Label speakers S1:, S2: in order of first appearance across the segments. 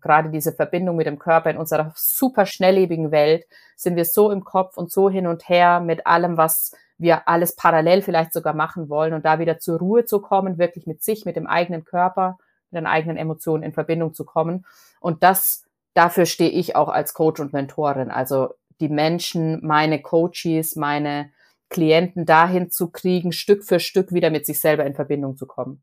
S1: gerade diese Verbindung mit dem Körper in unserer super schnelllebigen Welt, sind wir so im Kopf und so hin und her mit allem, was wir alles parallel vielleicht sogar machen wollen und da wieder zur Ruhe zu kommen, wirklich mit sich, mit dem eigenen Körper, mit den eigenen Emotionen in Verbindung zu kommen. Und das, dafür stehe ich auch als Coach und Mentorin. Also die Menschen, meine Coaches, meine Klienten dahin zu kriegen, Stück für Stück wieder mit sich selber in Verbindung zu kommen.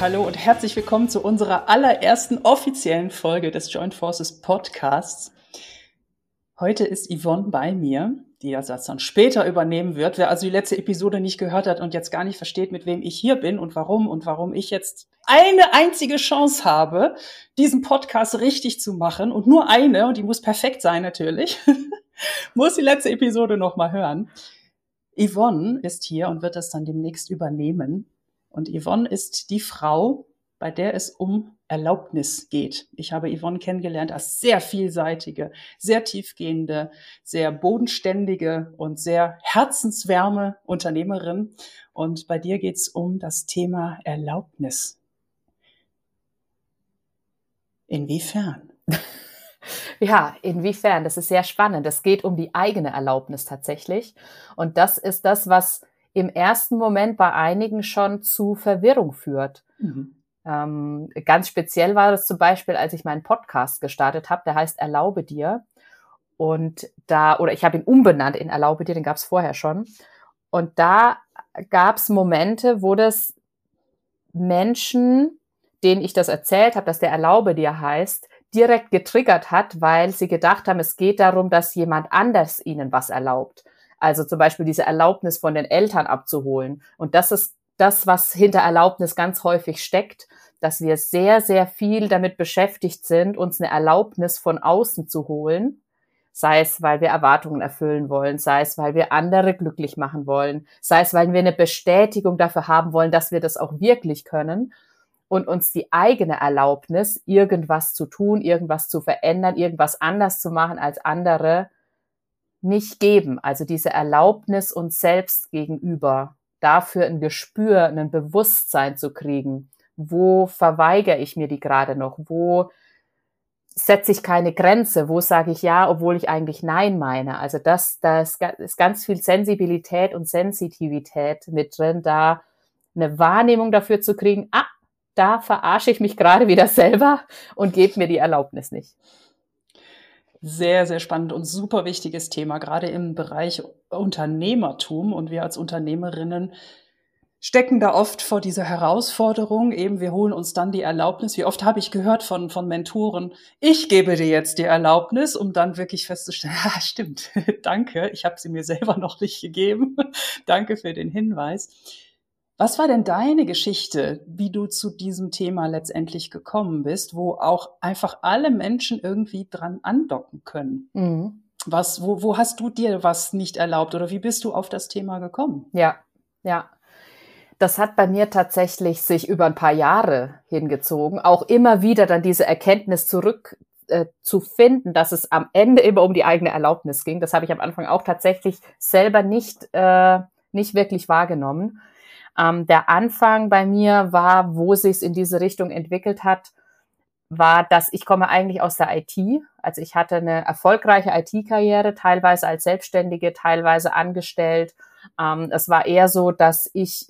S2: Hallo und herzlich willkommen zu unserer allerersten offiziellen Folge des Joint Forces Podcasts. Heute ist Yvonne bei mir, die das dann später übernehmen wird. Wer also die letzte Episode nicht gehört hat und jetzt gar nicht versteht, mit wem ich hier bin und warum und warum ich jetzt eine einzige Chance habe, diesen Podcast richtig zu machen und nur eine, und die muss perfekt sein natürlich, muss die letzte Episode nochmal hören. Yvonne ist hier und wird das dann demnächst übernehmen. Und Yvonne ist die Frau, bei der es um Erlaubnis geht. Ich habe Yvonne kennengelernt als sehr vielseitige, sehr tiefgehende, sehr bodenständige und sehr herzenswärme Unternehmerin. Und bei dir geht es um das Thema Erlaubnis. Inwiefern?
S1: Ja, inwiefern? Das ist sehr spannend. Es geht um die eigene Erlaubnis tatsächlich. Und das ist das, was im ersten Moment bei einigen schon zu Verwirrung führt. Mhm. Ähm, ganz speziell war das zum Beispiel, als ich meinen Podcast gestartet habe, der heißt Erlaube dir. Und da, oder ich habe ihn umbenannt in Erlaube dir, den gab es vorher schon. Und da gab es Momente, wo das Menschen, denen ich das erzählt habe, dass der Erlaube dir heißt, direkt getriggert hat, weil sie gedacht haben, es geht darum, dass jemand anders ihnen was erlaubt. Also zum Beispiel diese Erlaubnis von den Eltern abzuholen. Und das ist das, was hinter Erlaubnis ganz häufig steckt, dass wir sehr, sehr viel damit beschäftigt sind, uns eine Erlaubnis von außen zu holen. Sei es, weil wir Erwartungen erfüllen wollen, sei es, weil wir andere glücklich machen wollen, sei es, weil wir eine Bestätigung dafür haben wollen, dass wir das auch wirklich können und uns die eigene Erlaubnis, irgendwas zu tun, irgendwas zu verändern, irgendwas anders zu machen als andere, nicht geben. Also diese Erlaubnis uns selbst gegenüber, dafür ein Gespür, ein Bewusstsein zu kriegen. Wo verweigere ich mir die gerade noch? Wo setze ich keine Grenze? Wo sage ich ja, obwohl ich eigentlich nein meine? Also das, da ist ganz viel Sensibilität und Sensitivität mit drin, da eine Wahrnehmung dafür zu kriegen, ah, da verarsche ich mich gerade wieder selber und gebe mir die Erlaubnis nicht.
S2: Sehr, sehr spannend und super wichtiges Thema, gerade im Bereich Unternehmertum. Und wir als Unternehmerinnen stecken da oft vor dieser Herausforderung, eben wir holen uns dann die Erlaubnis. Wie oft habe ich gehört von, von Mentoren, ich gebe dir jetzt die Erlaubnis, um dann wirklich festzustellen, ja, stimmt, danke, ich habe sie mir selber noch nicht gegeben. danke für den Hinweis. Was war denn deine Geschichte, wie du zu diesem Thema letztendlich gekommen bist, wo auch einfach alle Menschen irgendwie dran andocken können? Mhm. Was, wo, wo hast du dir was nicht erlaubt oder wie bist du auf das Thema gekommen?
S1: Ja, ja. Das hat bei mir tatsächlich sich über ein paar Jahre hingezogen, auch immer wieder dann diese Erkenntnis zurück äh, zu finden, dass es am Ende immer um die eigene Erlaubnis ging. Das habe ich am Anfang auch tatsächlich selber nicht, äh, nicht wirklich wahrgenommen. Ähm, der Anfang bei mir war, wo sich in diese Richtung entwickelt hat, war, dass ich komme eigentlich aus der IT. Also ich hatte eine erfolgreiche IT-Karriere, teilweise als Selbstständige, teilweise angestellt. Ähm, es war eher so, dass ich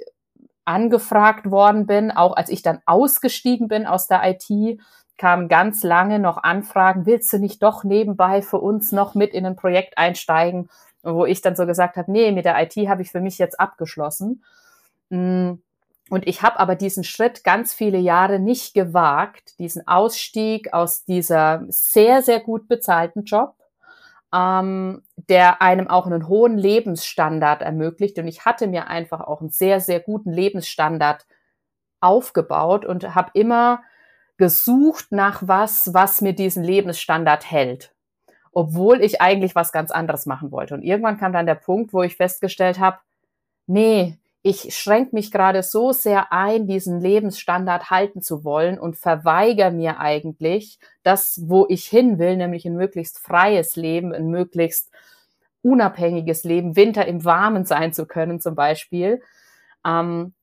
S1: angefragt worden bin, auch als ich dann ausgestiegen bin aus der IT, kamen ganz lange noch Anfragen, willst du nicht doch nebenbei für uns noch mit in ein Projekt einsteigen? Wo ich dann so gesagt habe, nee, mit der IT habe ich für mich jetzt abgeschlossen. Mm, und ich habe aber diesen Schritt ganz viele Jahre nicht gewagt, diesen Ausstieg aus dieser sehr, sehr gut bezahlten Job, ähm, der einem auch einen hohen Lebensstandard ermöglicht. Und ich hatte mir einfach auch einen sehr, sehr guten Lebensstandard aufgebaut und habe immer gesucht nach was, was mir diesen Lebensstandard hält, obwohl ich eigentlich was ganz anderes machen wollte. Und irgendwann kam dann der Punkt, wo ich festgestellt habe, nee, ich schränke mich gerade so sehr ein, diesen Lebensstandard halten zu wollen und verweigere mir eigentlich das, wo ich hin will, nämlich ein möglichst freies Leben, ein möglichst unabhängiges Leben, Winter im Warmen sein zu können zum Beispiel. Ähm,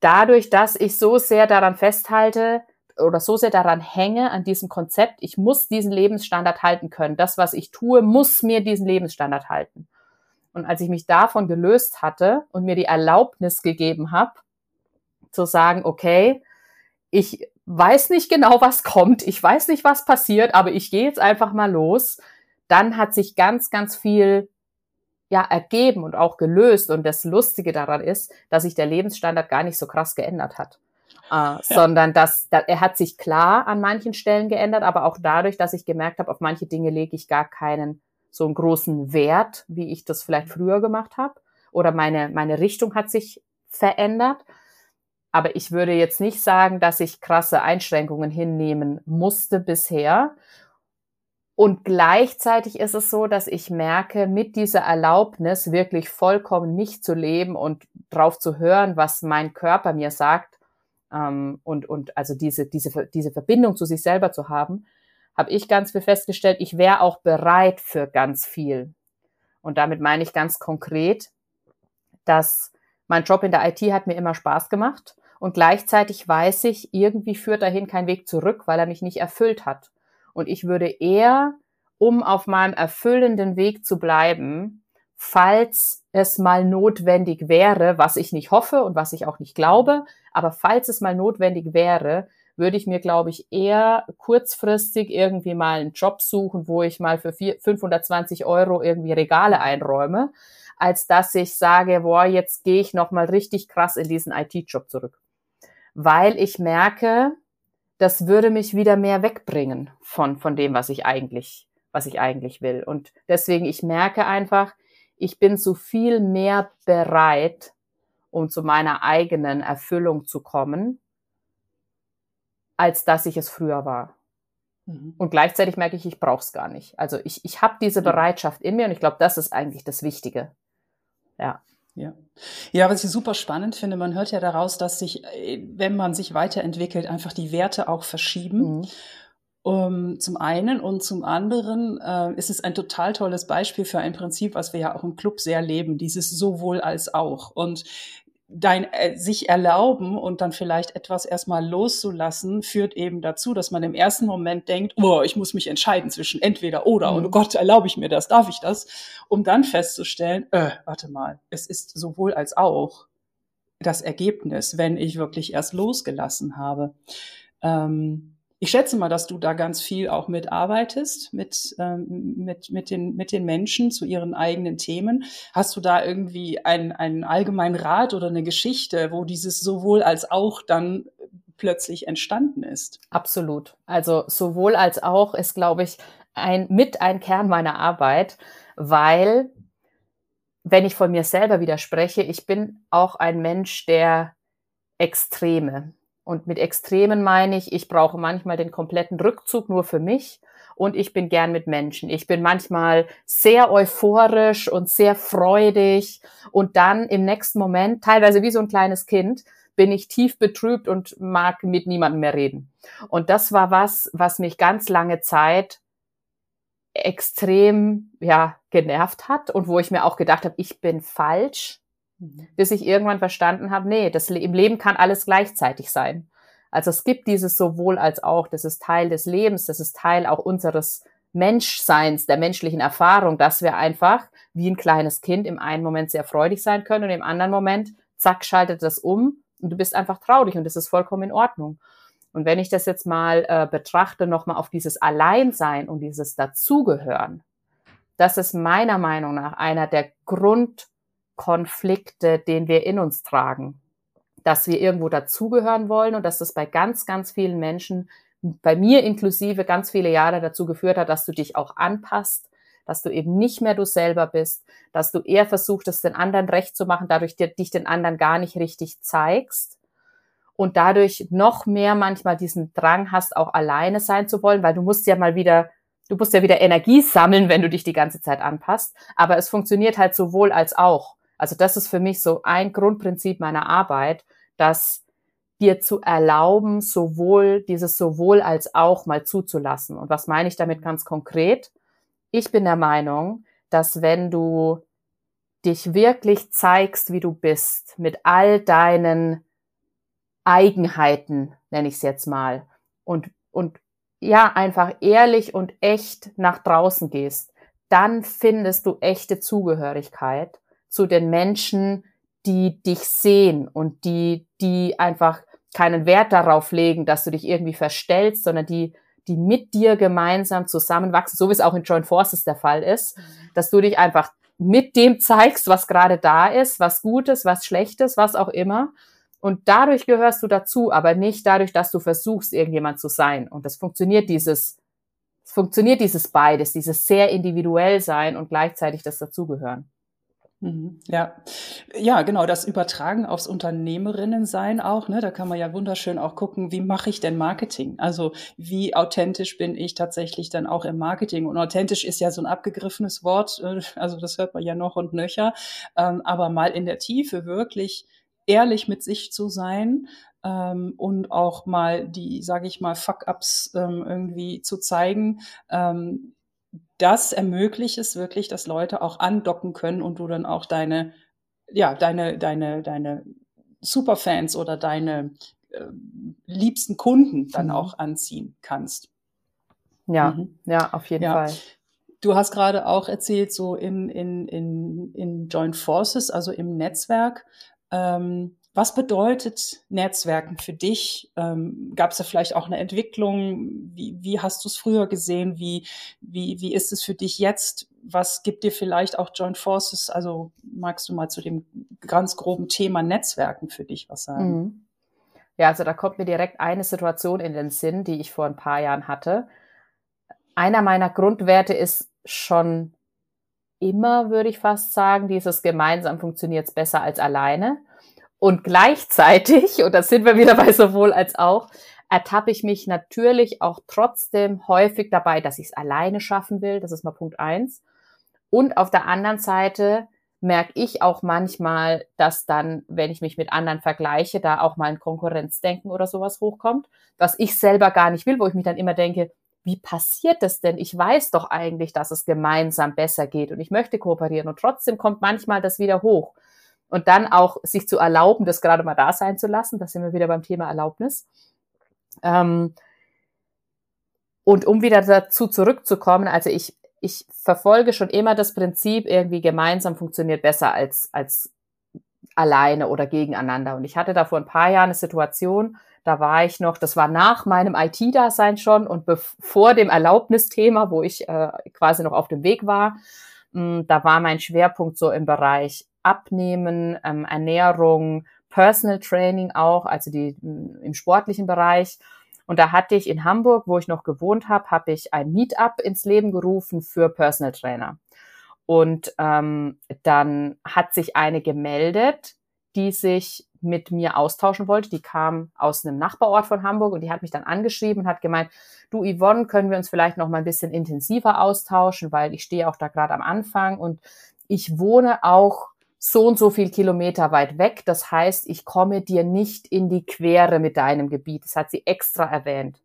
S1: dadurch, dass ich so sehr daran festhalte oder so sehr daran hänge, an diesem Konzept, ich muss diesen Lebensstandard halten können. Das, was ich tue, muss mir diesen Lebensstandard halten. Und als ich mich davon gelöst hatte und mir die Erlaubnis gegeben habe, zu sagen, okay, ich weiß nicht genau, was kommt, ich weiß nicht, was passiert, aber ich gehe jetzt einfach mal los, dann hat sich ganz, ganz viel ja ergeben und auch gelöst. Und das Lustige daran ist, dass sich der Lebensstandard gar nicht so krass geändert hat. Äh, ja. sondern dass da, er hat sich klar an manchen Stellen geändert, aber auch dadurch, dass ich gemerkt habe, auf manche Dinge lege ich gar keinen so einen großen Wert, wie ich das vielleicht früher gemacht habe, oder meine meine Richtung hat sich verändert. Aber ich würde jetzt nicht sagen, dass ich krasse Einschränkungen hinnehmen musste bisher, und gleichzeitig ist es so, dass ich merke, mit dieser Erlaubnis wirklich vollkommen mich zu leben und drauf zu hören, was mein Körper mir sagt, ähm, und, und also diese, diese, diese Verbindung zu sich selber zu haben, habe ich ganz viel festgestellt, ich wäre auch bereit für ganz viel. Und damit meine ich ganz konkret, dass mein Job in der IT hat mir immer Spaß gemacht und gleichzeitig weiß ich, irgendwie führt dahin kein Weg zurück, weil er mich nicht erfüllt hat. Und ich würde eher, um auf meinem erfüllenden Weg zu bleiben, falls es mal notwendig wäre, was ich nicht hoffe und was ich auch nicht glaube, aber falls es mal notwendig wäre, würde ich mir, glaube ich, eher kurzfristig irgendwie mal einen Job suchen, wo ich mal für 520 Euro irgendwie Regale einräume, als dass ich sage, boah, jetzt gehe ich nochmal richtig krass in diesen IT-Job zurück. Weil ich merke, das würde mich wieder mehr wegbringen von, von dem, was ich eigentlich, was ich eigentlich will. Und deswegen, ich merke einfach, ich bin so viel mehr bereit, um zu meiner eigenen Erfüllung zu kommen, als dass ich es früher war. Mhm. Und gleichzeitig merke ich, ich brauche es gar nicht. Also ich, ich habe diese Bereitschaft in mir und ich glaube, das ist eigentlich das Wichtige. Ja.
S2: Ja. Ja, was ich super spannend finde, man hört ja daraus, dass sich, äh, wenn man sich weiterentwickelt, einfach die Werte auch verschieben. Mhm. Um, zum einen und zum anderen äh, ist es ein total tolles Beispiel für ein Prinzip, was wir ja auch im Club sehr leben, dieses sowohl als auch. Und dein äh, sich erlauben und dann vielleicht etwas erstmal loszulassen, führt eben dazu, dass man im ersten Moment denkt, oh, ich muss mich entscheiden zwischen entweder oder mhm. und oh Gott, erlaube ich mir das, darf ich das, um dann festzustellen, äh, warte mal, es ist sowohl als auch das Ergebnis, wenn ich wirklich erst losgelassen habe. Ähm, ich schätze mal, dass du da ganz viel auch mitarbeitest mit, ähm, mit, mit, den, mit den Menschen zu ihren eigenen Themen. Hast du da irgendwie einen, einen allgemeinen Rat oder eine Geschichte, wo dieses sowohl als auch dann plötzlich entstanden ist?
S1: Absolut. Also sowohl als auch ist, glaube ich, ein, mit ein Kern meiner Arbeit, weil wenn ich von mir selber widerspreche, ich bin auch ein Mensch der Extreme. Und mit Extremen meine ich, ich brauche manchmal den kompletten Rückzug nur für mich und ich bin gern mit Menschen. Ich bin manchmal sehr euphorisch und sehr freudig und dann im nächsten Moment, teilweise wie so ein kleines Kind, bin ich tief betrübt und mag mit niemandem mehr reden. Und das war was, was mich ganz lange Zeit extrem, ja, genervt hat und wo ich mir auch gedacht habe, ich bin falsch. Bis ich irgendwann verstanden habe, nee, das, im Leben kann alles gleichzeitig sein. Also es gibt dieses sowohl als auch, das ist Teil des Lebens, das ist Teil auch unseres Menschseins, der menschlichen Erfahrung, dass wir einfach wie ein kleines Kind im einen Moment sehr freudig sein können und im anderen Moment, zack, schaltet das um und du bist einfach traurig und das ist vollkommen in Ordnung. Und wenn ich das jetzt mal äh, betrachte, nochmal auf dieses Alleinsein und dieses Dazugehören, das ist meiner Meinung nach einer der Grund Konflikte, den wir in uns tragen. Dass wir irgendwo dazugehören wollen und dass das bei ganz, ganz vielen Menschen, bei mir inklusive, ganz viele Jahre dazu geführt hat, dass du dich auch anpasst, dass du eben nicht mehr du selber bist, dass du eher versuchst, es den anderen recht zu machen, dadurch dich den anderen gar nicht richtig zeigst. und dadurch noch mehr manchmal diesen Drang hast, auch alleine sein zu wollen, weil du musst ja mal wieder, du musst ja wieder Energie sammeln, wenn du dich die ganze Zeit anpasst. Aber es funktioniert halt sowohl als auch. Also das ist für mich so ein Grundprinzip meiner Arbeit, dass dir zu erlauben, sowohl dieses sowohl als auch mal zuzulassen. Und was meine ich damit ganz konkret? Ich bin der Meinung, dass wenn du dich wirklich zeigst, wie du bist, mit all deinen Eigenheiten, nenne ich es jetzt mal, und, und ja, einfach ehrlich und echt nach draußen gehst, dann findest du echte Zugehörigkeit zu den Menschen, die dich sehen und die, die einfach keinen Wert darauf legen, dass du dich irgendwie verstellst, sondern die, die mit dir gemeinsam zusammenwachsen, so wie es auch in Joint Forces der Fall ist, mhm. dass du dich einfach mit dem zeigst, was gerade da ist, was Gutes, was Schlechtes, was auch immer und dadurch gehörst du dazu, aber nicht dadurch, dass du versuchst, irgendjemand zu sein. Und das funktioniert dieses, es funktioniert dieses beides, dieses sehr individuell sein und gleichzeitig das dazugehören.
S2: Mhm. Ja, ja, genau, das Übertragen aufs Unternehmerinnen-Sein auch, ne, da kann man ja wunderschön auch gucken, wie mache ich denn Marketing? Also wie authentisch bin ich tatsächlich dann auch im Marketing? Und authentisch ist ja so ein abgegriffenes Wort, äh, also das hört man ja noch und nöcher, ähm, aber mal in der Tiefe wirklich ehrlich mit sich zu sein ähm, und auch mal die, sage ich mal, Fuck-ups ähm, irgendwie zu zeigen. Ähm, das ermöglicht es wirklich, dass Leute auch andocken können und du dann auch deine, ja, deine, deine, deine Superfans oder deine äh, liebsten Kunden dann mhm. auch anziehen kannst.
S1: Ja, mhm. ja, auf jeden ja. Fall.
S2: Du hast gerade auch erzählt, so in, in, in, in Joint Forces, also im Netzwerk, ähm, was bedeutet Netzwerken für dich? Ähm, Gab es da vielleicht auch eine Entwicklung? Wie, wie hast du es früher gesehen? Wie, wie, wie ist es für dich jetzt? Was gibt dir vielleicht auch Joint Forces? Also magst du mal zu dem ganz groben Thema Netzwerken für dich was sagen? Mhm.
S1: Ja, also da kommt mir direkt eine Situation in den Sinn, die ich vor ein paar Jahren hatte. Einer meiner Grundwerte ist schon immer, würde ich fast sagen, dieses gemeinsam funktioniert es besser als alleine. Und gleichzeitig, und da sind wir wieder bei sowohl als auch, ertappe ich mich natürlich auch trotzdem häufig dabei, dass ich es alleine schaffen will. Das ist mal Punkt eins. Und auf der anderen Seite merke ich auch manchmal, dass dann, wenn ich mich mit anderen vergleiche, da auch mal ein Konkurrenzdenken oder sowas hochkommt, was ich selber gar nicht will, wo ich mich dann immer denke, wie passiert das denn? Ich weiß doch eigentlich, dass es gemeinsam besser geht und ich möchte kooperieren und trotzdem kommt manchmal das wieder hoch. Und dann auch sich zu erlauben, das gerade mal da sein zu lassen, da sind wir wieder beim Thema Erlaubnis. Ähm, und um wieder dazu zurückzukommen, also ich, ich verfolge schon immer das Prinzip, irgendwie gemeinsam funktioniert besser als, als alleine oder gegeneinander. Und ich hatte da vor ein paar Jahren eine Situation, da war ich noch, das war nach meinem IT-Dasein schon und vor dem Erlaubnisthema, wo ich äh, quasi noch auf dem Weg war. Hm, da war mein Schwerpunkt so im Bereich Abnehmen, ähm, Ernährung, Personal Training auch, also die hm, im sportlichen Bereich. Und da hatte ich in Hamburg, wo ich noch gewohnt habe, habe ich ein Meetup ins Leben gerufen für Personal Trainer. Und ähm, dann hat sich eine gemeldet, die sich mit mir austauschen wollte. Die kam aus einem Nachbarort von Hamburg und die hat mich dann angeschrieben und hat gemeint, du Yvonne, können wir uns vielleicht noch mal ein bisschen intensiver austauschen, weil ich stehe auch da gerade am Anfang und ich wohne auch so und so viel Kilometer weit weg. Das heißt, ich komme dir nicht in die Quere mit deinem Gebiet. Das hat sie extra erwähnt.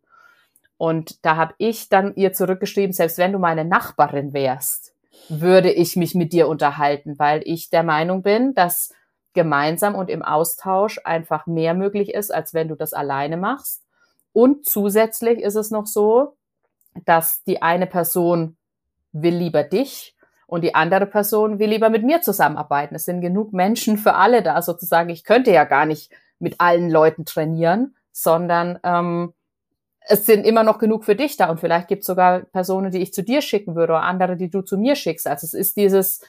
S1: Und da habe ich dann ihr zurückgeschrieben, selbst wenn du meine Nachbarin wärst, würde ich mich mit dir unterhalten, weil ich der Meinung bin, dass gemeinsam und im Austausch einfach mehr möglich ist, als wenn du das alleine machst. Und zusätzlich ist es noch so, dass die eine Person will lieber dich und die andere Person will lieber mit mir zusammenarbeiten. Es sind genug Menschen für alle da sozusagen. Ich könnte ja gar nicht mit allen Leuten trainieren, sondern ähm, es sind immer noch genug für dich da und vielleicht gibt es sogar Personen, die ich zu dir schicken würde oder andere, die du zu mir schickst. Also es ist dieses,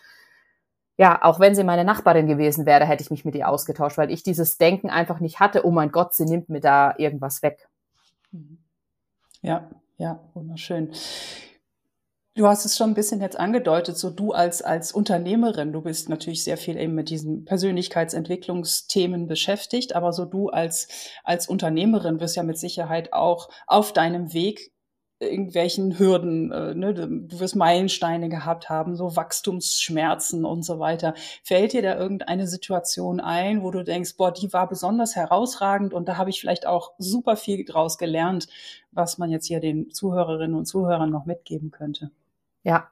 S1: ja, auch wenn sie meine Nachbarin gewesen wäre, hätte ich mich mit ihr ausgetauscht, weil ich dieses Denken einfach nicht hatte, oh mein Gott, sie nimmt mir da irgendwas weg.
S2: Ja, ja, wunderschön. Du hast es schon ein bisschen jetzt angedeutet, so du als, als Unternehmerin, du bist natürlich sehr viel eben mit diesen Persönlichkeitsentwicklungsthemen beschäftigt, aber so du als, als Unternehmerin wirst ja mit Sicherheit auch auf deinem Weg irgendwelchen Hürden, äh, ne, du wirst Meilensteine gehabt haben, so Wachstumsschmerzen und so weiter. Fällt dir da irgendeine Situation ein, wo du denkst, boah, die war besonders herausragend und da habe ich vielleicht auch super viel draus gelernt, was man jetzt hier den Zuhörerinnen und Zuhörern noch mitgeben könnte?
S1: Ja,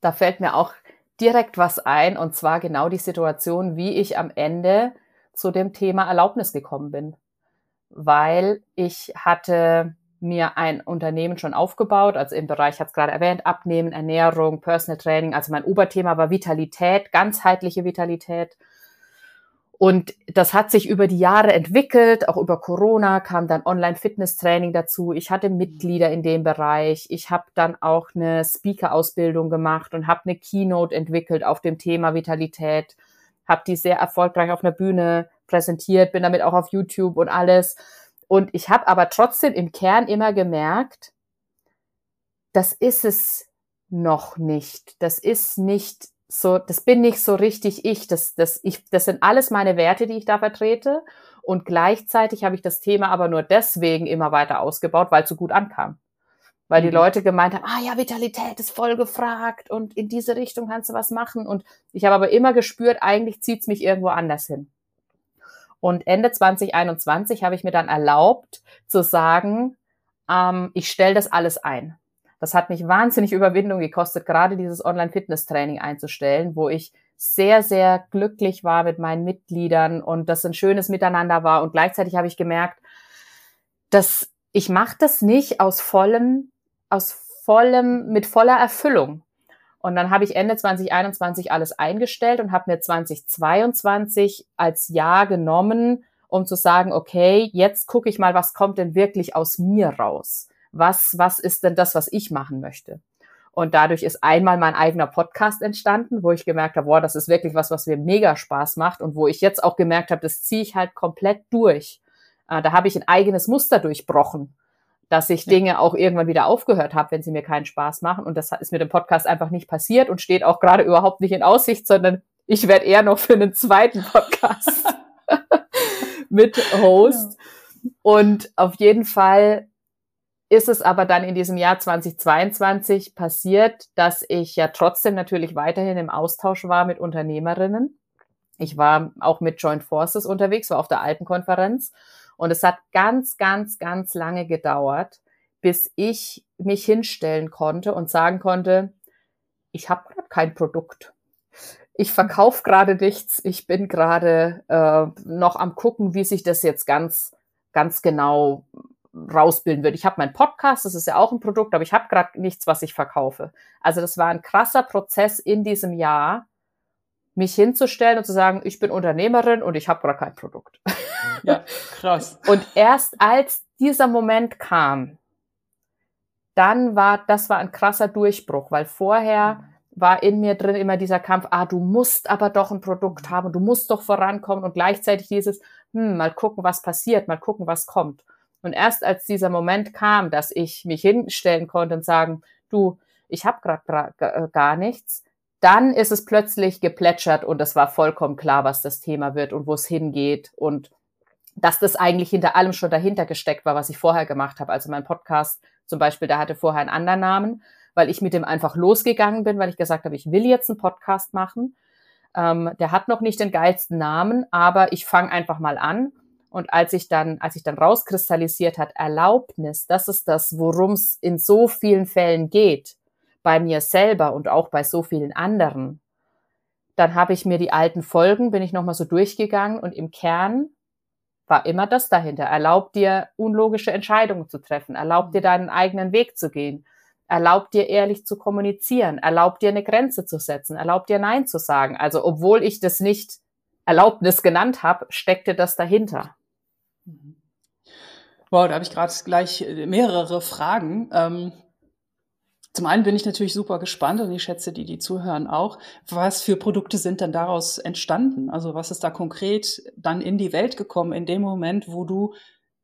S1: da fällt mir auch direkt was ein und zwar genau die Situation, wie ich am Ende zu dem Thema Erlaubnis gekommen bin. Weil ich hatte mir ein Unternehmen schon aufgebaut, also im Bereich, ich hatte es gerade erwähnt, Abnehmen, Ernährung, Personal Training. Also mein Oberthema war Vitalität, ganzheitliche Vitalität. Und das hat sich über die Jahre entwickelt, auch über Corona kam dann Online-Fitness-Training dazu. Ich hatte Mitglieder in dem Bereich. Ich habe dann auch eine Speaker-Ausbildung gemacht und habe eine Keynote entwickelt auf dem Thema Vitalität. Habe die sehr erfolgreich auf einer Bühne präsentiert, bin damit auch auf YouTube und alles. Und ich habe aber trotzdem im Kern immer gemerkt, das ist es noch nicht. Das ist nicht so, das bin nicht so richtig ich. Das, das, ich, das sind alles meine Werte, die ich da vertrete. Und gleichzeitig habe ich das Thema aber nur deswegen immer weiter ausgebaut, weil es so gut ankam. Weil die mhm. Leute gemeint haben, ah ja, Vitalität ist voll gefragt und in diese Richtung kannst du was machen. Und ich habe aber immer gespürt, eigentlich zieht's mich irgendwo anders hin. Und Ende 2021 habe ich mir dann erlaubt zu sagen, ähm, ich stelle das alles ein. Das hat mich wahnsinnig Überwindung gekostet, gerade dieses Online-Fitness-Training einzustellen, wo ich sehr, sehr glücklich war mit meinen Mitgliedern und das ein schönes Miteinander war. Und gleichzeitig habe ich gemerkt, dass ich mache das nicht aus vollem, aus vollem, mit voller Erfüllung. Und dann habe ich Ende 2021 alles eingestellt und habe mir 2022 als Jahr genommen, um zu sagen, okay, jetzt gucke ich mal, was kommt denn wirklich aus mir raus? was, was ist denn das, was ich machen möchte? Und dadurch ist einmal mein eigener Podcast entstanden, wo ich gemerkt habe, boah, das ist wirklich was, was mir mega Spaß macht und wo ich jetzt auch gemerkt habe, das ziehe ich halt komplett durch. Äh, da habe ich ein eigenes Muster durchbrochen, dass ich Dinge auch irgendwann wieder aufgehört habe, wenn sie mir keinen Spaß machen. Und das ist mit dem Podcast einfach nicht passiert und steht auch gerade überhaupt nicht in Aussicht, sondern ich werde eher noch für einen zweiten Podcast mit Host. Und auf jeden Fall ist es aber dann in diesem Jahr 2022 passiert, dass ich ja trotzdem natürlich weiterhin im Austausch war mit Unternehmerinnen. Ich war auch mit Joint Forces unterwegs, war auf der Alpenkonferenz. Und es hat ganz, ganz, ganz lange gedauert, bis ich mich hinstellen konnte und sagen konnte, ich habe gerade kein Produkt. Ich verkaufe gerade nichts. Ich bin gerade äh, noch am gucken, wie sich das jetzt ganz, ganz genau rausbilden würde. Ich habe meinen Podcast, das ist ja auch ein Produkt, aber ich habe gerade nichts, was ich verkaufe. Also das war ein krasser Prozess in diesem Jahr, mich hinzustellen und zu sagen, ich bin Unternehmerin und ich habe gerade kein Produkt.
S2: Ja, krass.
S1: und erst als dieser Moment kam, dann war, das war ein krasser Durchbruch, weil vorher war in mir drin immer dieser Kampf, ah, du musst aber doch ein Produkt haben, du musst doch vorankommen und gleichzeitig dieses, hm, mal gucken, was passiert, mal gucken, was kommt. Und erst als dieser Moment kam, dass ich mich hinstellen konnte und sagen, du, ich habe gerade äh, gar nichts, dann ist es plötzlich geplätschert und es war vollkommen klar, was das Thema wird und wo es hingeht und dass das eigentlich hinter allem schon dahinter gesteckt war, was ich vorher gemacht habe. Also mein Podcast zum Beispiel, der hatte vorher einen anderen Namen, weil ich mit dem einfach losgegangen bin, weil ich gesagt habe, ich will jetzt einen Podcast machen. Ähm, der hat noch nicht den geilsten Namen, aber ich fange einfach mal an und als ich dann, als ich dann rauskristallisiert hat, Erlaubnis, das ist das, worum es in so vielen Fällen geht, bei mir selber und auch bei so vielen anderen. Dann habe ich mir die alten Folgen, bin ich nochmal so durchgegangen und im Kern war immer das dahinter. Erlaubt dir, unlogische Entscheidungen zu treffen. Erlaubt dir, deinen eigenen Weg zu gehen. Erlaubt dir, ehrlich zu kommunizieren. Erlaubt dir, eine Grenze zu setzen. Erlaubt dir, Nein zu sagen. Also, obwohl ich das nicht Erlaubnis genannt habe, steckte das dahinter.
S2: Wow, da habe ich gerade gleich äh, mehrere Fragen. Ähm, zum einen bin ich natürlich super gespannt und ich schätze die, die zuhören auch. Was für Produkte sind denn daraus entstanden? Also was ist da konkret dann in die Welt gekommen in dem Moment, wo du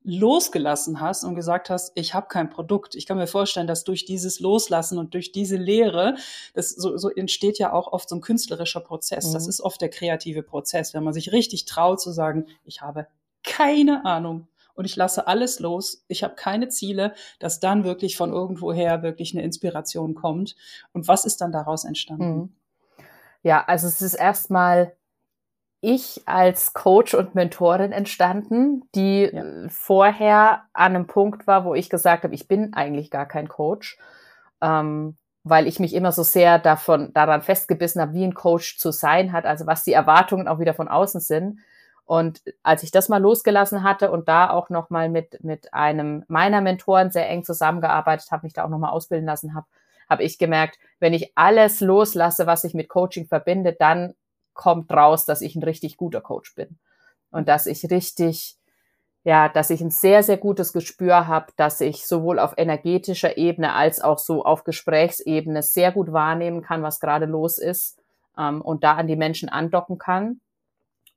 S2: losgelassen hast und gesagt hast, ich habe kein Produkt. Ich kann mir vorstellen, dass durch dieses Loslassen und durch diese Lehre, das so, so entsteht ja auch oft so ein künstlerischer Prozess. Mhm. Das ist oft der kreative Prozess, wenn man sich richtig traut zu sagen, ich habe keine Ahnung und ich lasse alles los. Ich habe keine Ziele, dass dann wirklich von irgendwoher wirklich eine Inspiration kommt. Und was ist dann daraus entstanden? Mhm.
S1: Ja, also es ist erstmal ich als Coach und Mentorin entstanden, die ja. vorher an einem Punkt war, wo ich gesagt habe, ich bin eigentlich gar kein Coach, ähm, weil ich mich immer so sehr davon daran festgebissen habe, wie ein Coach zu sein hat, also was die Erwartungen auch wieder von außen sind. Und als ich das mal losgelassen hatte und da auch noch mal mit mit einem meiner Mentoren sehr eng zusammengearbeitet habe, mich da auch noch mal ausbilden lassen habe, habe ich gemerkt, wenn ich alles loslasse, was ich mit Coaching verbinde, dann kommt raus, dass ich ein richtig guter Coach bin und dass ich richtig, ja, dass ich ein sehr, sehr gutes Gespür habe, dass ich sowohl auf energetischer Ebene als auch so auf Gesprächsebene sehr gut wahrnehmen kann, was gerade los ist ähm, und da an die Menschen andocken kann.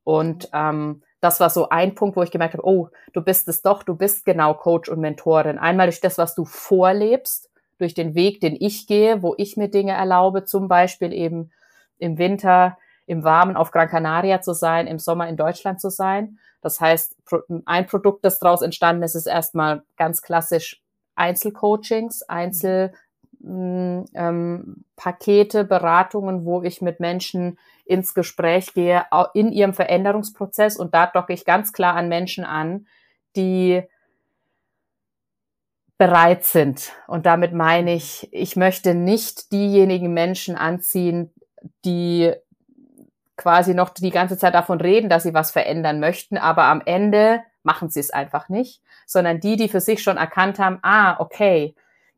S1: Und ähm, das war so ein Punkt, wo ich gemerkt habe, oh, du bist es doch, du bist genau Coach und Mentorin. Einmal durch das, was du vorlebst, durch den Weg, den ich gehe, wo ich mir Dinge erlaube, zum Beispiel eben im Winter im Warmen auf Gran Canaria zu sein, im Sommer in Deutschland zu sein. Das heißt, ein Produkt, das daraus entstanden ist, ist erstmal ganz klassisch Einzelcoachings, Einzel ähm, Pakete, Beratungen, wo ich mit Menschen ins Gespräch gehe, in ihrem Veränderungsprozess. Und da docke ich ganz klar an Menschen an, die bereit sind. Und damit meine ich, ich möchte nicht diejenigen Menschen anziehen, die quasi noch die ganze Zeit davon reden, dass sie was verändern möchten, aber am Ende machen sie es einfach nicht, sondern die, die für sich schon erkannt haben, ah, okay,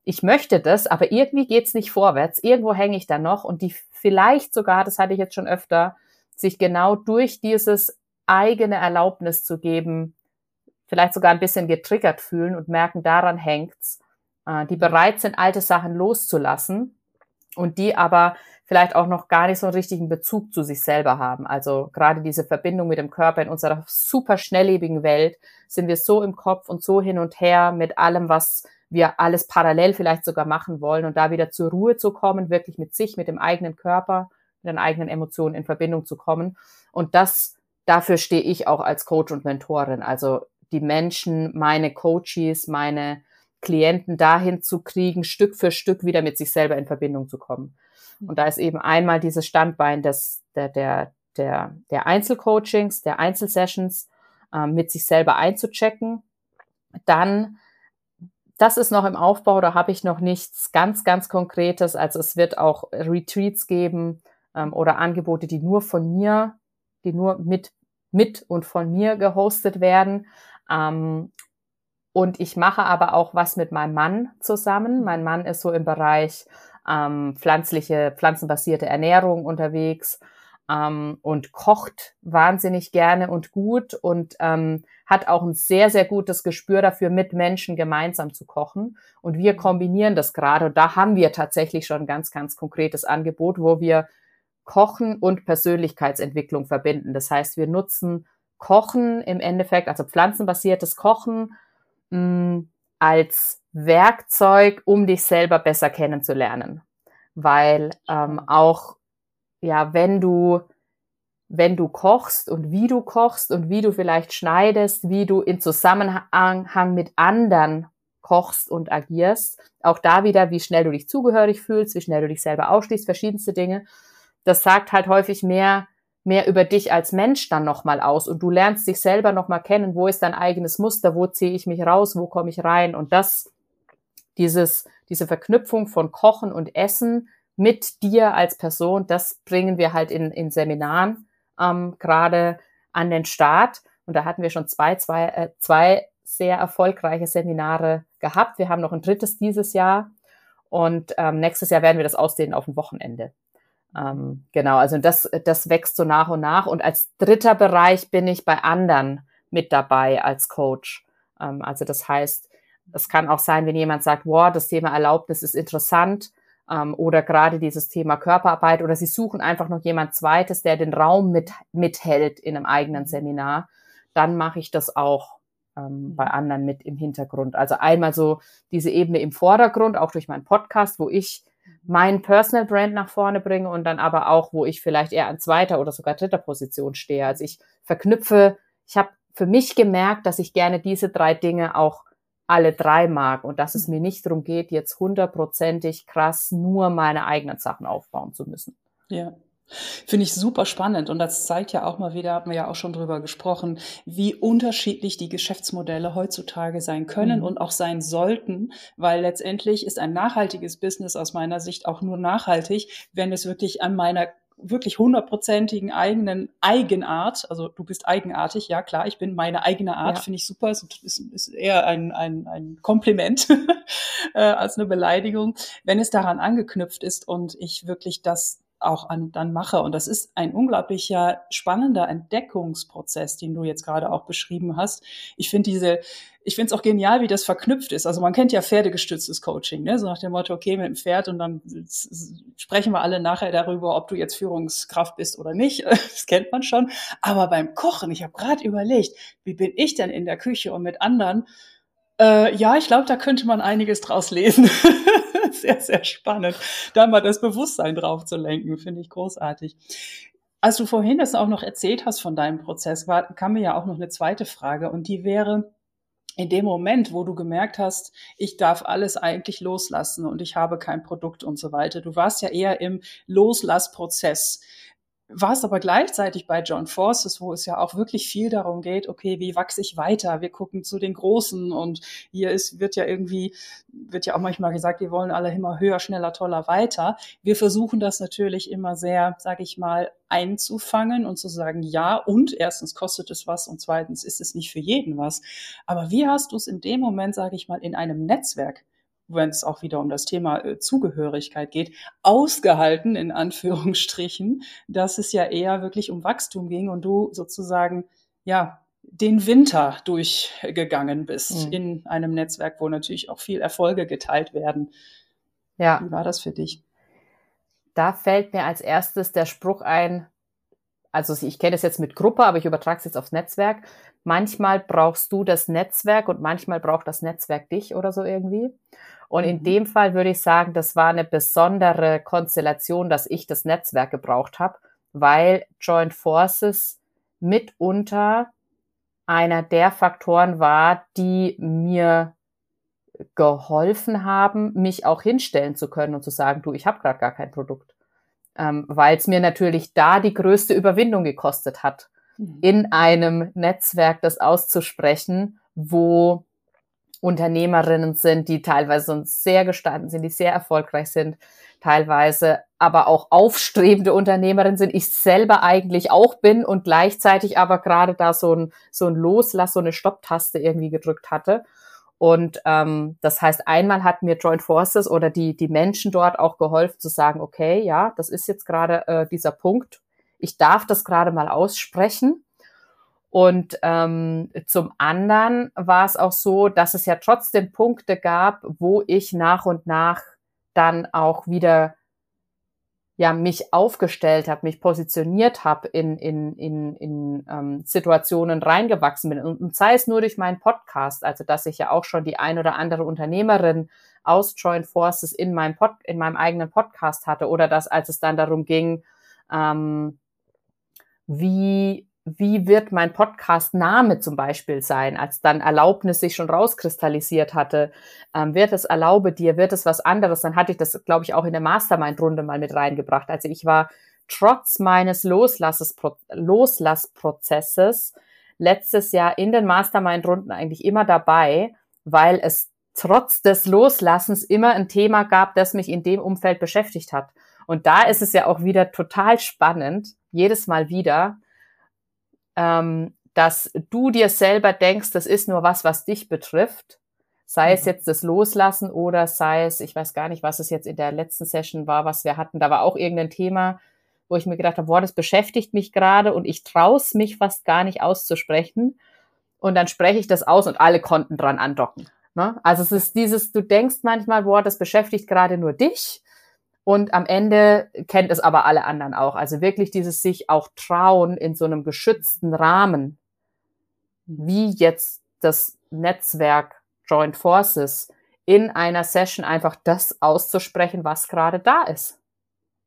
S1: ich möchte das, aber irgendwie geht's nicht vorwärts, irgendwo hänge ich da noch und die vielleicht sogar, das hatte ich jetzt schon öfter, sich genau durch dieses eigene Erlaubnis zu geben, vielleicht sogar ein bisschen getriggert fühlen und merken, daran hängt's, äh, die bereit sind, alte Sachen loszulassen und die aber vielleicht auch noch gar nicht so einen richtigen Bezug zu sich selber haben. Also gerade diese Verbindung mit dem Körper in unserer super schnelllebigen Welt sind wir so im Kopf und so hin und her mit allem, was wir alles parallel vielleicht sogar machen wollen und da wieder zur Ruhe zu kommen, wirklich mit sich, mit dem eigenen Körper, mit den eigenen Emotionen in Verbindung zu kommen. Und das, dafür stehe ich auch als Coach und Mentorin. Also die Menschen, meine Coaches, meine Klienten dahin zu kriegen, Stück für Stück wieder mit sich selber in Verbindung zu kommen. Und da ist eben einmal dieses Standbein des, der, der, der, der Einzelcoachings, der Einzelsessions äh, mit sich selber einzuchecken. Dann, das ist noch im Aufbau, da habe ich noch nichts ganz, ganz Konkretes. Also es wird auch Retreats geben ähm, oder Angebote, die nur von mir, die nur mit, mit und von mir gehostet werden. Ähm, und ich mache aber auch was mit meinem Mann zusammen. Mein Mann ist so im Bereich ähm, pflanzliche, pflanzenbasierte Ernährung unterwegs ähm, und kocht wahnsinnig gerne und gut und ähm, hat auch ein sehr, sehr gutes Gespür dafür, mit Menschen gemeinsam zu kochen. Und wir kombinieren das gerade. Und da haben wir tatsächlich schon ein ganz, ganz konkretes Angebot, wo wir Kochen und Persönlichkeitsentwicklung verbinden. Das heißt, wir nutzen Kochen im Endeffekt, also pflanzenbasiertes Kochen, mh, als Werkzeug, um dich selber besser kennenzulernen. Weil ähm, auch, ja, wenn du, wenn du kochst und wie du kochst und wie du vielleicht schneidest, wie du in Zusammenhang mit anderen kochst und agierst, auch da wieder, wie schnell du dich zugehörig fühlst, wie schnell du dich selber ausschließt, verschiedenste Dinge. Das sagt halt häufig mehr mehr über dich als Mensch dann nochmal aus. Und du lernst dich selber nochmal kennen, wo ist dein eigenes Muster, wo ziehe ich mich raus, wo komme ich rein? Und das, dieses, diese Verknüpfung von Kochen und Essen mit dir als Person, das bringen wir halt in, in Seminaren ähm, gerade an den Start und da hatten wir schon zwei, zwei, äh, zwei sehr erfolgreiche Seminare gehabt. Wir haben noch ein drittes dieses Jahr und ähm, nächstes Jahr werden wir das ausdehnen auf ein Wochenende. Ähm, genau, also das, das wächst so nach und nach. Und als dritter Bereich bin ich bei anderen mit dabei als Coach. Ähm, also das heißt, es kann auch sein, wenn jemand sagt, wow, das Thema Erlaubnis ist interessant ähm, oder gerade dieses Thema Körperarbeit oder sie suchen einfach noch jemand Zweites, der den Raum mit, mithält in einem eigenen Seminar, dann mache ich das auch. ähm, bei mhm. anderen mit im Hintergrund. Also einmal so diese Ebene im Vordergrund, auch durch meinen Podcast, wo ich mhm. mein Personal Brand nach vorne bringe und dann aber auch, wo ich vielleicht eher an zweiter oder sogar dritter Position stehe. Also ich verknüpfe, ich habe für mich gemerkt, dass ich gerne diese drei Dinge auch alle drei mag und dass es mir nicht darum geht, jetzt hundertprozentig krass nur meine eigenen Sachen aufbauen zu müssen.
S2: Ja, Finde ich super spannend und das zeigt ja auch mal wieder, haben wir ja auch schon drüber gesprochen, wie unterschiedlich die Geschäftsmodelle heutzutage sein können mhm. und auch sein sollten, weil letztendlich ist ein nachhaltiges Business aus meiner Sicht auch nur nachhaltig, wenn es wirklich an meiner wirklich hundertprozentigen eigenen Eigenart, also du bist eigenartig, ja klar, ich bin meine eigene Art, ja. finde ich super, ist, ist, eher ein, ein, ein Kompliment äh, als eine Beleidigung, wenn es daran angeknüpft ist und ich wirklich das auch an, dann mache. Und das ist ein unglaublicher spannender Entdeckungsprozess, den du jetzt gerade auch beschrieben hast. Ich finde diese, ich finde es auch genial, wie das verknüpft ist. Also man kennt ja pferdegestütztes Coaching, ne? so nach dem Motto, okay, mit dem Pferd und dann sprechen wir alle nachher darüber, ob du jetzt Führungskraft bist oder nicht. Das kennt man schon. Aber beim Kochen, ich habe gerade überlegt, wie bin ich denn in der Küche und mit anderen? Äh, ja, ich glaube, da könnte man einiges draus lesen. sehr, sehr spannend, da mal das Bewusstsein drauf zu lenken, finde ich großartig. Als du vorhin das auch noch erzählt hast von deinem Prozess, war, kam mir ja auch noch eine zweite Frage und die wäre, in dem Moment, wo du gemerkt hast, ich darf alles eigentlich loslassen und ich habe kein Produkt und so weiter. Du warst ja eher im Loslassprozess war es aber gleichzeitig bei John Forces, wo es ja auch wirklich viel darum geht, okay, wie wachse ich weiter? Wir gucken zu den Großen und hier ist, wird ja irgendwie, wird ja auch manchmal gesagt, wir wollen alle immer höher, schneller, toller, weiter. Wir versuchen das natürlich immer sehr, sage ich mal, einzufangen und zu sagen, ja, und erstens kostet es was und zweitens ist es nicht für jeden was. Aber wie hast du es in dem Moment, sage ich mal, in einem Netzwerk wenn es auch wieder um das Thema äh, Zugehörigkeit geht, ausgehalten, in Anführungsstrichen, dass es ja eher wirklich um Wachstum ging und du sozusagen, ja, den Winter durchgegangen bist mhm. in einem Netzwerk, wo natürlich auch viel Erfolge geteilt werden. Ja. Wie war das für dich?
S1: Da fällt mir als erstes der Spruch ein, also ich kenne es jetzt mit Gruppe, aber ich übertrage es jetzt aufs Netzwerk. Manchmal brauchst du das Netzwerk und manchmal braucht das Netzwerk dich oder so irgendwie. Und in mhm. dem Fall würde ich sagen, das war eine besondere Konstellation, dass ich das Netzwerk gebraucht habe, weil Joint Forces mitunter einer der Faktoren war, die mir geholfen haben, mich auch hinstellen zu können und zu sagen, du, ich habe gerade gar kein Produkt. Ähm, weil es mir natürlich da die größte Überwindung gekostet hat, mhm. in einem Netzwerk das auszusprechen, wo Unternehmerinnen sind, die teilweise uns sehr gestanden sind, die sehr erfolgreich sind, teilweise aber auch aufstrebende Unternehmerinnen sind, ich selber eigentlich auch bin und gleichzeitig aber gerade da so ein, so ein Loslass, so eine Stopptaste irgendwie gedrückt hatte. Und ähm, das heißt, einmal hat mir Joint Forces oder die, die Menschen dort auch geholfen zu sagen, okay, ja, das ist jetzt gerade äh, dieser Punkt. Ich darf das gerade mal aussprechen und ähm, zum anderen war es auch so, dass es ja trotzdem Punkte gab, wo ich nach und nach dann auch wieder ja mich aufgestellt habe, mich positioniert habe in in in, in ähm, Situationen reingewachsen bin. Und, und sei es nur durch meinen Podcast, also dass ich ja auch schon die ein oder andere Unternehmerin aus Joint Forces in meinem Pod, in meinem eigenen Podcast hatte. Oder dass als es dann darum ging, ähm, wie wie wird mein Podcast-Name zum Beispiel sein, als dann Erlaubnis sich schon rauskristallisiert hatte, ähm, wird es erlaube dir, wird es was anderes, dann hatte ich das, glaube ich, auch in der Mastermind-Runde mal mit reingebracht. Also ich war trotz meines Loslassprozesses letztes Jahr in den Mastermind-Runden eigentlich immer dabei, weil es trotz des Loslassens immer ein Thema gab, das mich in dem Umfeld beschäftigt hat. Und da ist es ja auch wieder total spannend, jedes Mal wieder, ähm, dass du dir selber denkst, das ist nur was, was dich betrifft. Sei es mhm. jetzt das Loslassen oder sei es, ich weiß gar nicht, was es jetzt in der letzten Session war, was wir hatten. Da war auch irgendein Thema, wo ich mir gedacht habe, boah, das beschäftigt mich gerade und ich traue mich fast gar nicht auszusprechen. Und dann spreche ich das aus und alle konnten dran andocken. Ne? Also es ist dieses, du denkst manchmal, boah, das beschäftigt gerade nur dich. Und am Ende kennt es aber alle anderen auch. Also wirklich dieses sich auch trauen in so einem geschützten Rahmen, wie jetzt das Netzwerk Joint Forces in einer Session einfach das auszusprechen, was gerade da ist.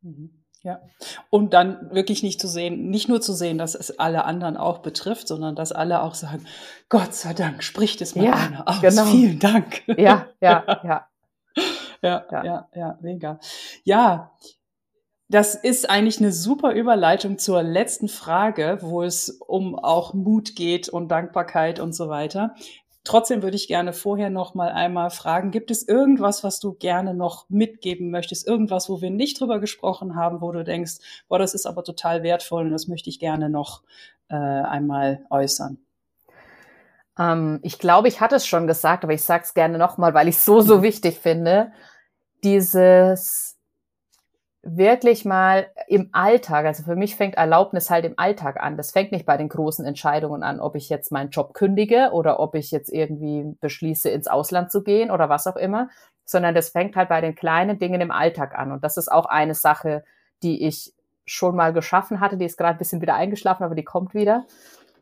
S2: Mhm. Ja. Und dann wirklich nicht zu sehen, nicht nur zu sehen, dass es alle anderen auch betrifft, sondern dass alle auch sagen, Gott sei Dank, spricht es mal ja, einer aus. Genau. Vielen Dank.
S1: Ja, ja, ja.
S2: ja, ja, ja, ja, mega. Ja, das ist eigentlich eine super Überleitung zur letzten Frage, wo es um auch Mut geht und Dankbarkeit und so weiter. Trotzdem würde ich gerne vorher noch mal einmal fragen, gibt es irgendwas, was du gerne noch mitgeben möchtest? Irgendwas, wo wir nicht drüber gesprochen haben, wo du denkst, boah, das ist aber total wertvoll und das möchte ich gerne noch äh, einmal äußern?
S1: Ähm, ich glaube, ich hatte es schon gesagt, aber ich sage es gerne noch mal, weil ich es so, so wichtig finde. Dieses wirklich mal im Alltag, also für mich fängt Erlaubnis halt im Alltag an. Das fängt nicht bei den großen Entscheidungen an, ob ich jetzt meinen Job kündige oder ob ich jetzt irgendwie beschließe, ins Ausland zu gehen oder was auch immer, sondern das fängt halt bei den kleinen Dingen im Alltag an. Und das ist auch eine Sache, die ich schon mal geschaffen hatte, die ist gerade ein bisschen wieder eingeschlafen, aber die kommt wieder.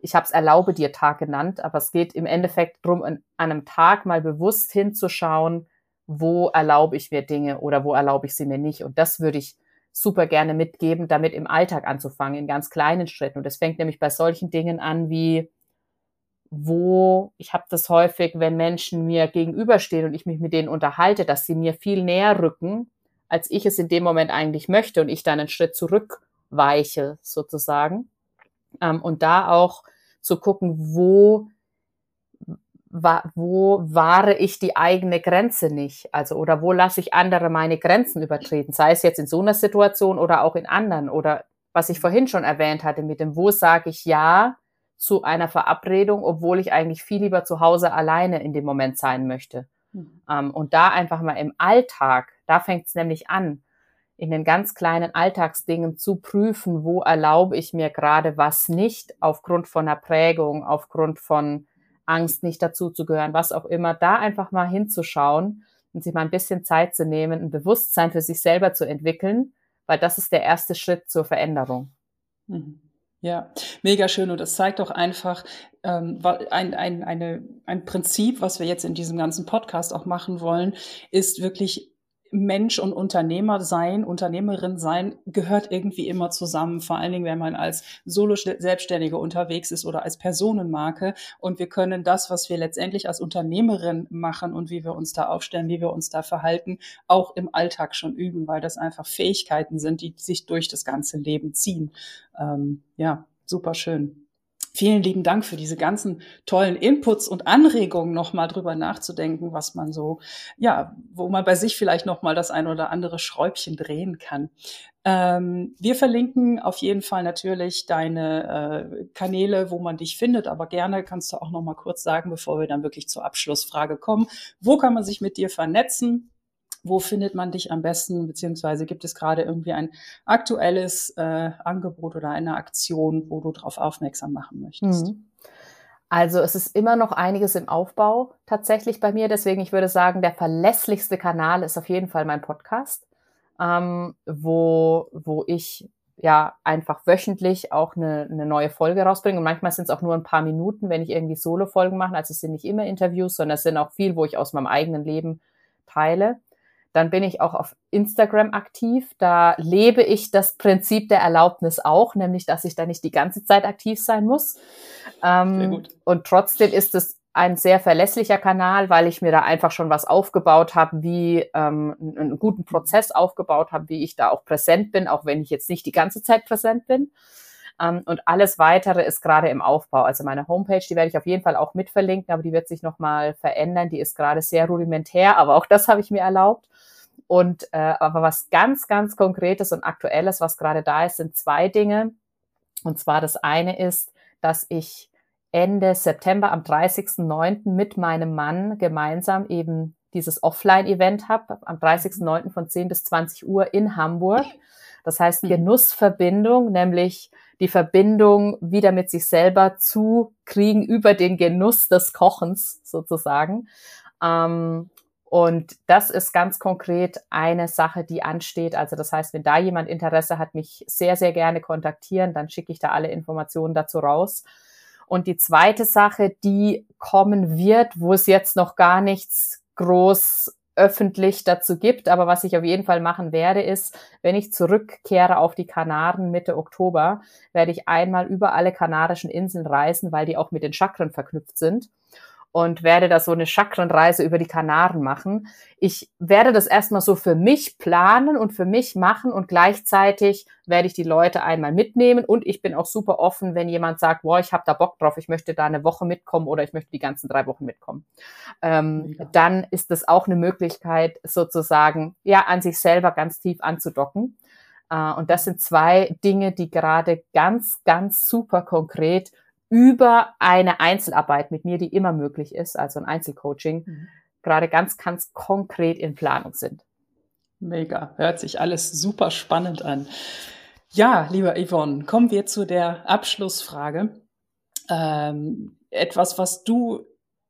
S1: Ich habe es Erlaube dir Tag genannt, aber es geht im Endeffekt darum, an einem Tag mal bewusst hinzuschauen, wo erlaube ich mir Dinge oder wo erlaube ich sie mir nicht. Und das würde ich super gerne mitgeben, damit im Alltag anzufangen, in ganz kleinen Schritten. Und das fängt nämlich bei solchen Dingen an wie, wo, ich habe das häufig, wenn Menschen mir gegenüberstehen und ich mich mit denen unterhalte, dass sie mir viel näher rücken, als ich es in dem Moment eigentlich möchte und ich dann einen Schritt zurückweiche sozusagen. Ähm, und da auch zu gucken, wo wo wahre ich die eigene Grenze nicht? Also, oder wo lasse ich andere meine Grenzen übertreten? Sei es jetzt in so einer Situation oder auch in anderen. Oder was ich vorhin schon erwähnt hatte mit dem, wo sage ich Ja zu einer Verabredung, obwohl ich eigentlich viel lieber zu Hause alleine in dem Moment sein möchte. Mhm. Um, und da einfach mal im Alltag, da fängt es nämlich an, in den ganz kleinen Alltagsdingen zu prüfen, wo erlaube ich mir gerade was nicht aufgrund von einer Prägung, aufgrund von Angst, nicht dazu zu gehören, was auch immer, da einfach mal hinzuschauen und sich mal ein bisschen Zeit zu nehmen, ein Bewusstsein für sich selber zu entwickeln, weil das ist der erste Schritt zur Veränderung.
S2: Mhm. Ja, mega schön. Und das zeigt auch einfach ähm, ein, ein, eine, ein Prinzip, was wir jetzt in diesem ganzen Podcast auch machen wollen, ist wirklich Mensch und Unternehmer sein, Unternehmerin sein, gehört irgendwie immer zusammen. Vor allen Dingen, wenn man als Solo-Selbstständige unterwegs ist oder als Personenmarke. Und wir können das, was wir letztendlich als Unternehmerin machen und wie wir uns da aufstellen, wie wir uns da verhalten, auch im Alltag schon üben, weil das einfach Fähigkeiten sind, die sich durch das ganze Leben ziehen. Ähm, ja, super schön. Vielen lieben Dank für diese ganzen tollen Inputs und Anregungen, nochmal drüber nachzudenken, was man so, ja, wo man bei sich vielleicht nochmal das ein oder andere Schräubchen drehen kann. Ähm, wir verlinken auf jeden Fall natürlich deine äh, Kanäle, wo man dich findet, aber gerne kannst du auch nochmal kurz sagen, bevor wir dann wirklich zur Abschlussfrage kommen. Wo kann man sich mit dir vernetzen? Wo findet man dich am besten, beziehungsweise gibt es gerade irgendwie ein aktuelles äh, Angebot oder eine Aktion, wo du darauf aufmerksam machen möchtest? Mhm.
S1: Also es ist immer noch einiges im Aufbau tatsächlich bei mir. Deswegen, ich würde sagen, der verlässlichste Kanal ist auf jeden Fall mein Podcast, ähm, wo, wo ich ja einfach wöchentlich auch eine, eine neue Folge rausbringe. Und manchmal sind es auch nur ein paar Minuten, wenn ich irgendwie Solo-Folgen mache. Also es sind nicht immer Interviews, sondern es sind auch viel, wo ich aus meinem eigenen Leben teile. Dann bin ich auch auf Instagram aktiv. Da lebe ich das Prinzip der Erlaubnis auch, nämlich, dass ich da nicht die ganze Zeit aktiv sein muss. Ähm, sehr gut. Und trotzdem ist es ein sehr verlässlicher Kanal, weil ich mir da einfach schon was aufgebaut habe, wie ähm, einen guten Prozess aufgebaut habe, wie ich da auch präsent bin, auch wenn ich jetzt nicht die ganze Zeit präsent bin. Ähm, und alles weitere ist gerade im Aufbau. Also meine Homepage, die werde ich auf jeden Fall auch mit verlinken, aber die wird sich nochmal verändern. Die ist gerade sehr rudimentär, aber auch das habe ich mir erlaubt. Und äh, aber was ganz, ganz Konkretes und Aktuelles, was gerade da ist, sind zwei Dinge. Und zwar das eine ist, dass ich Ende September am 30.09. mit meinem Mann gemeinsam eben dieses Offline-Event habe, am 30.09. von 10 bis 20 Uhr in Hamburg. Das heißt hm. Genussverbindung, nämlich die Verbindung wieder mit sich selber zu kriegen über den Genuss des Kochens sozusagen. Ähm, und das ist ganz konkret eine Sache, die ansteht. Also das heißt, wenn da jemand Interesse hat, mich sehr, sehr gerne kontaktieren, dann schicke ich da alle Informationen dazu raus. Und die zweite Sache, die kommen wird, wo es jetzt noch gar nichts groß öffentlich dazu gibt. Aber was ich auf jeden Fall machen werde, ist, wenn ich zurückkehre auf die Kanaren Mitte Oktober, werde ich einmal über alle kanarischen Inseln reisen, weil die auch mit den Chakren verknüpft sind und werde da so eine Chakrenreise über die Kanaren machen. Ich werde das erstmal so für mich planen und für mich machen und gleichzeitig werde ich die Leute einmal mitnehmen und ich bin auch super offen, wenn jemand sagt, boah, ich habe da Bock drauf, ich möchte da eine Woche mitkommen oder ich möchte die ganzen drei Wochen mitkommen. Ähm, dann ist das auch eine Möglichkeit, sozusagen ja an sich selber ganz tief anzudocken. Uh, und das sind zwei Dinge, die gerade ganz, ganz super konkret über eine Einzelarbeit mit mir, die immer möglich ist, also ein Einzelcoaching, mhm. gerade ganz, ganz konkret in Planung sind.
S2: Mega, hört sich alles super spannend an. Ja, lieber Yvonne, kommen wir zu der Abschlussfrage. Ähm, etwas, was du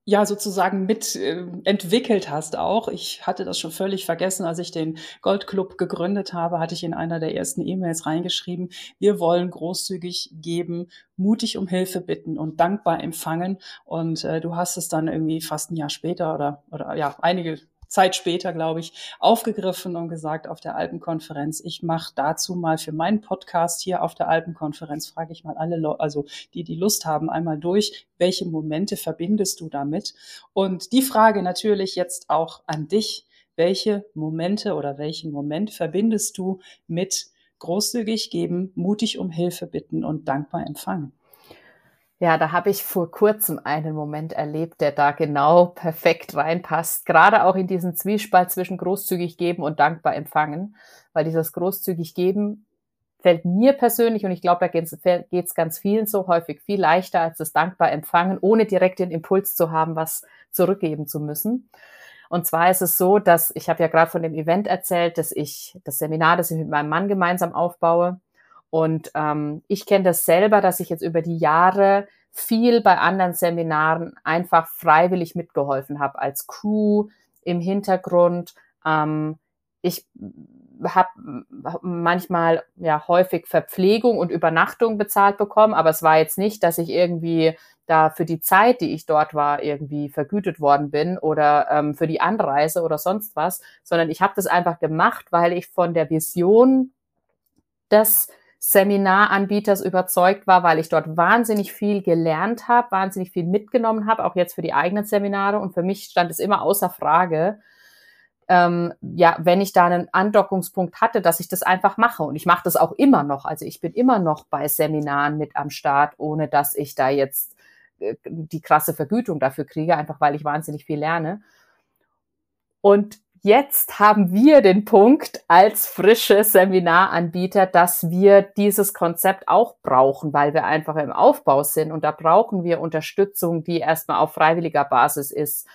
S2: ja sozusagen mit äh, entwickelt hast auch. Ich hatte das schon völlig vergessen, als ich den Goldclub gegründet habe, hatte ich in einer der ersten E-Mails reingeschrieben, wir wollen großzügig geben, mutig um Hilfe bitten und dankbar empfangen. Und äh, du hast es dann irgendwie fast ein Jahr später oder, oder ja, einige Zeit später, glaube ich, aufgegriffen und gesagt auf der Alpenkonferenz, ich mache dazu mal für meinen Podcast hier auf der Alpenkonferenz, frage ich mal alle, Leute, also die, die Lust haben, einmal durch, welche Momente verbindest du damit? Und die Frage natürlich jetzt auch an dich, welche Momente oder welchen Moment verbindest du mit großzügig geben, mutig um Hilfe bitten und dankbar empfangen?
S1: Ja, da habe ich vor kurzem einen Moment erlebt, der da genau perfekt reinpasst. Gerade auch in diesen Zwiespalt zwischen großzügig geben und dankbar empfangen. Weil dieses großzügig geben fällt mir persönlich, und ich glaube, da geht es ganz vielen so häufig viel leichter als das dankbar empfangen, ohne direkt den Impuls zu haben, was zurückgeben zu müssen. Und zwar ist es so, dass ich habe ja gerade von dem Event erzählt, dass ich das Seminar, das ich mit meinem Mann gemeinsam aufbaue, und ähm, ich kenne das selber, dass ich jetzt über die Jahre viel bei anderen Seminaren einfach freiwillig mitgeholfen habe als Crew im Hintergrund. Ähm, ich habe manchmal ja häufig Verpflegung und Übernachtung bezahlt bekommen, aber es war jetzt nicht, dass ich irgendwie da für die Zeit, die ich dort war, irgendwie vergütet worden bin oder ähm, für die Anreise oder sonst was, sondern ich habe das einfach gemacht, weil ich von der Vision des Seminaranbieters überzeugt war, weil ich dort wahnsinnig viel gelernt habe, wahnsinnig viel mitgenommen habe, auch jetzt für die eigenen Seminare. Und für mich stand es immer außer Frage, ähm, ja, wenn ich da einen Andockungspunkt hatte, dass ich das einfach mache. Und ich mache das auch immer noch. Also ich bin immer noch bei Seminaren mit am Start, ohne dass ich da jetzt äh, die krasse Vergütung dafür kriege, einfach weil ich wahnsinnig viel lerne. Und Jetzt haben wir den Punkt als frische Seminaranbieter, dass wir dieses Konzept auch brauchen, weil wir einfach im Aufbau sind und da brauchen wir Unterstützung, die erstmal auf freiwilliger Basis ist,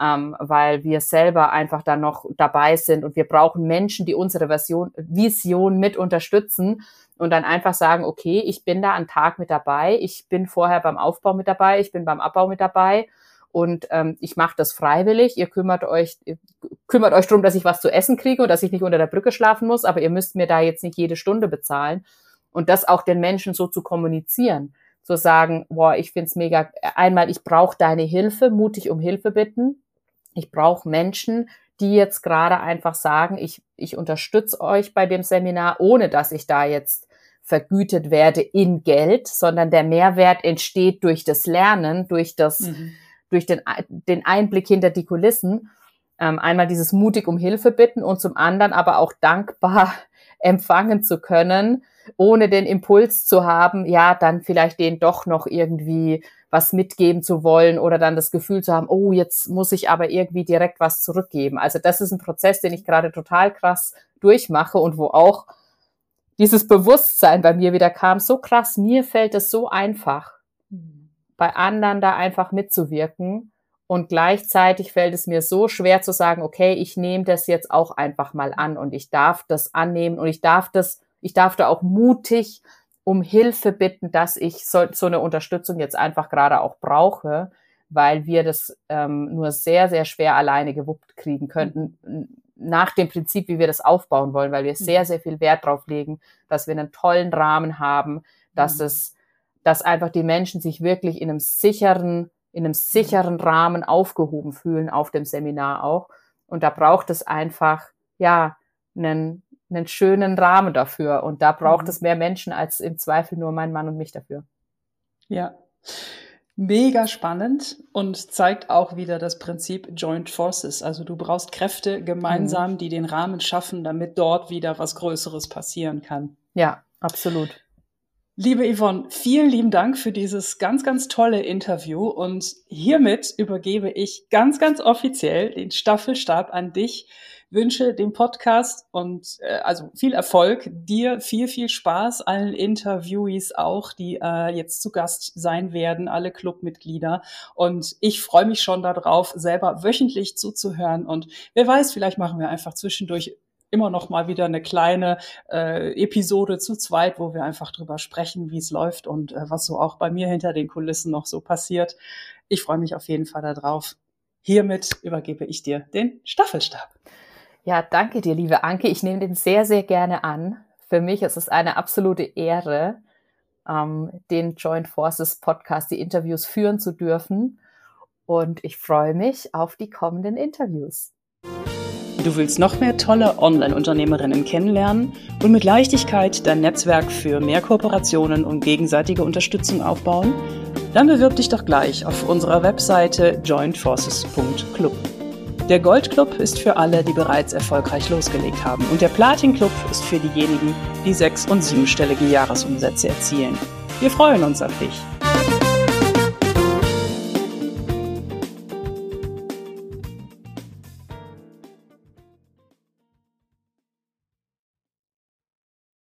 S1: ähm, weil wir selber einfach da noch dabei sind und wir brauchen Menschen, die unsere Version, Vision mit unterstützen und dann einfach sagen, okay, ich bin da einen Tag mit dabei, ich bin vorher beim Aufbau mit dabei, ich bin beim Abbau mit dabei und ähm, ich mache das freiwillig. Ihr kümmert euch, ihr kümmert euch darum, dass ich was zu essen kriege und dass ich nicht unter der Brücke schlafen muss, aber ihr müsst mir da jetzt nicht jede Stunde bezahlen. Und das auch den Menschen so zu kommunizieren, zu sagen, boah, ich find's mega, einmal, ich brauche deine Hilfe, mutig um Hilfe bitten. Ich brauche Menschen, die jetzt gerade einfach sagen, ich, ich unterstütze euch bei dem Seminar, ohne dass ich da jetzt vergütet werde in Geld, sondern der Mehrwert entsteht durch das Lernen, durch das, mhm durch den, den Einblick hinter die Kulissen ähm, einmal dieses mutig um Hilfe bitten und zum anderen aber auch dankbar empfangen zu können, ohne den Impuls zu haben, ja, dann vielleicht den doch noch irgendwie was mitgeben zu wollen oder dann das Gefühl zu haben, oh, jetzt muss ich aber irgendwie direkt was zurückgeben. Also das ist ein Prozess, den ich gerade total krass durchmache und wo auch dieses Bewusstsein bei mir wieder kam, so krass, mir fällt es so einfach. Mhm bei anderen da einfach mitzuwirken. Und gleichzeitig fällt es mir so schwer zu sagen, okay, ich nehme das jetzt auch einfach mal an und ich darf das annehmen und ich darf das, ich darf da auch mutig um Hilfe bitten, dass ich so, so eine Unterstützung jetzt einfach gerade auch brauche, weil wir das ähm, nur sehr, sehr schwer alleine gewuppt kriegen könnten, nach dem Prinzip, wie wir das aufbauen wollen, weil wir sehr, mhm. sehr viel Wert drauf legen, dass wir einen tollen Rahmen haben, dass mhm. es dass einfach die Menschen sich wirklich in einem sicheren, in einem sicheren Rahmen aufgehoben fühlen auf dem Seminar auch. Und da braucht es einfach, ja, einen, einen schönen Rahmen dafür. Und da braucht mhm. es mehr Menschen als im Zweifel nur mein Mann und mich dafür.
S2: Ja. Mega spannend und zeigt auch wieder das Prinzip Joint Forces. Also du brauchst Kräfte gemeinsam, mhm. die den Rahmen schaffen, damit dort wieder was Größeres passieren kann.
S1: Ja, absolut.
S2: Liebe Yvonne, vielen lieben Dank für dieses ganz, ganz tolle Interview und hiermit übergebe ich ganz, ganz offiziell den Staffelstab an dich wünsche dem Podcast und äh, also viel Erfolg, dir viel, viel Spaß, allen Interviewees auch, die äh, jetzt zu Gast sein werden, alle Clubmitglieder. Und ich freue mich schon darauf, selber wöchentlich zuzuhören. Und wer weiß, vielleicht machen wir einfach zwischendurch immer noch mal wieder eine kleine äh, Episode zu zweit, wo wir einfach drüber sprechen, wie es läuft und äh, was so auch bei mir hinter den Kulissen noch so passiert. Ich freue mich auf jeden Fall darauf. Hiermit übergebe ich dir den Staffelstab.
S1: Ja, danke dir, liebe Anke. Ich nehme den sehr, sehr gerne an. Für mich ist es eine absolute Ehre, ähm, den Joint Forces Podcast, die Interviews führen zu dürfen. Und ich freue mich auf die kommenden Interviews.
S2: Du willst noch mehr tolle Online-Unternehmerinnen kennenlernen und mit Leichtigkeit dein Netzwerk für mehr Kooperationen und gegenseitige Unterstützung aufbauen? Dann bewirb dich doch gleich auf unserer Webseite jointforces.club. Der Goldclub ist für alle, die bereits erfolgreich losgelegt haben. Und der Platin-Club ist für diejenigen, die sechs- und siebenstellige Jahresumsätze erzielen. Wir freuen uns auf dich.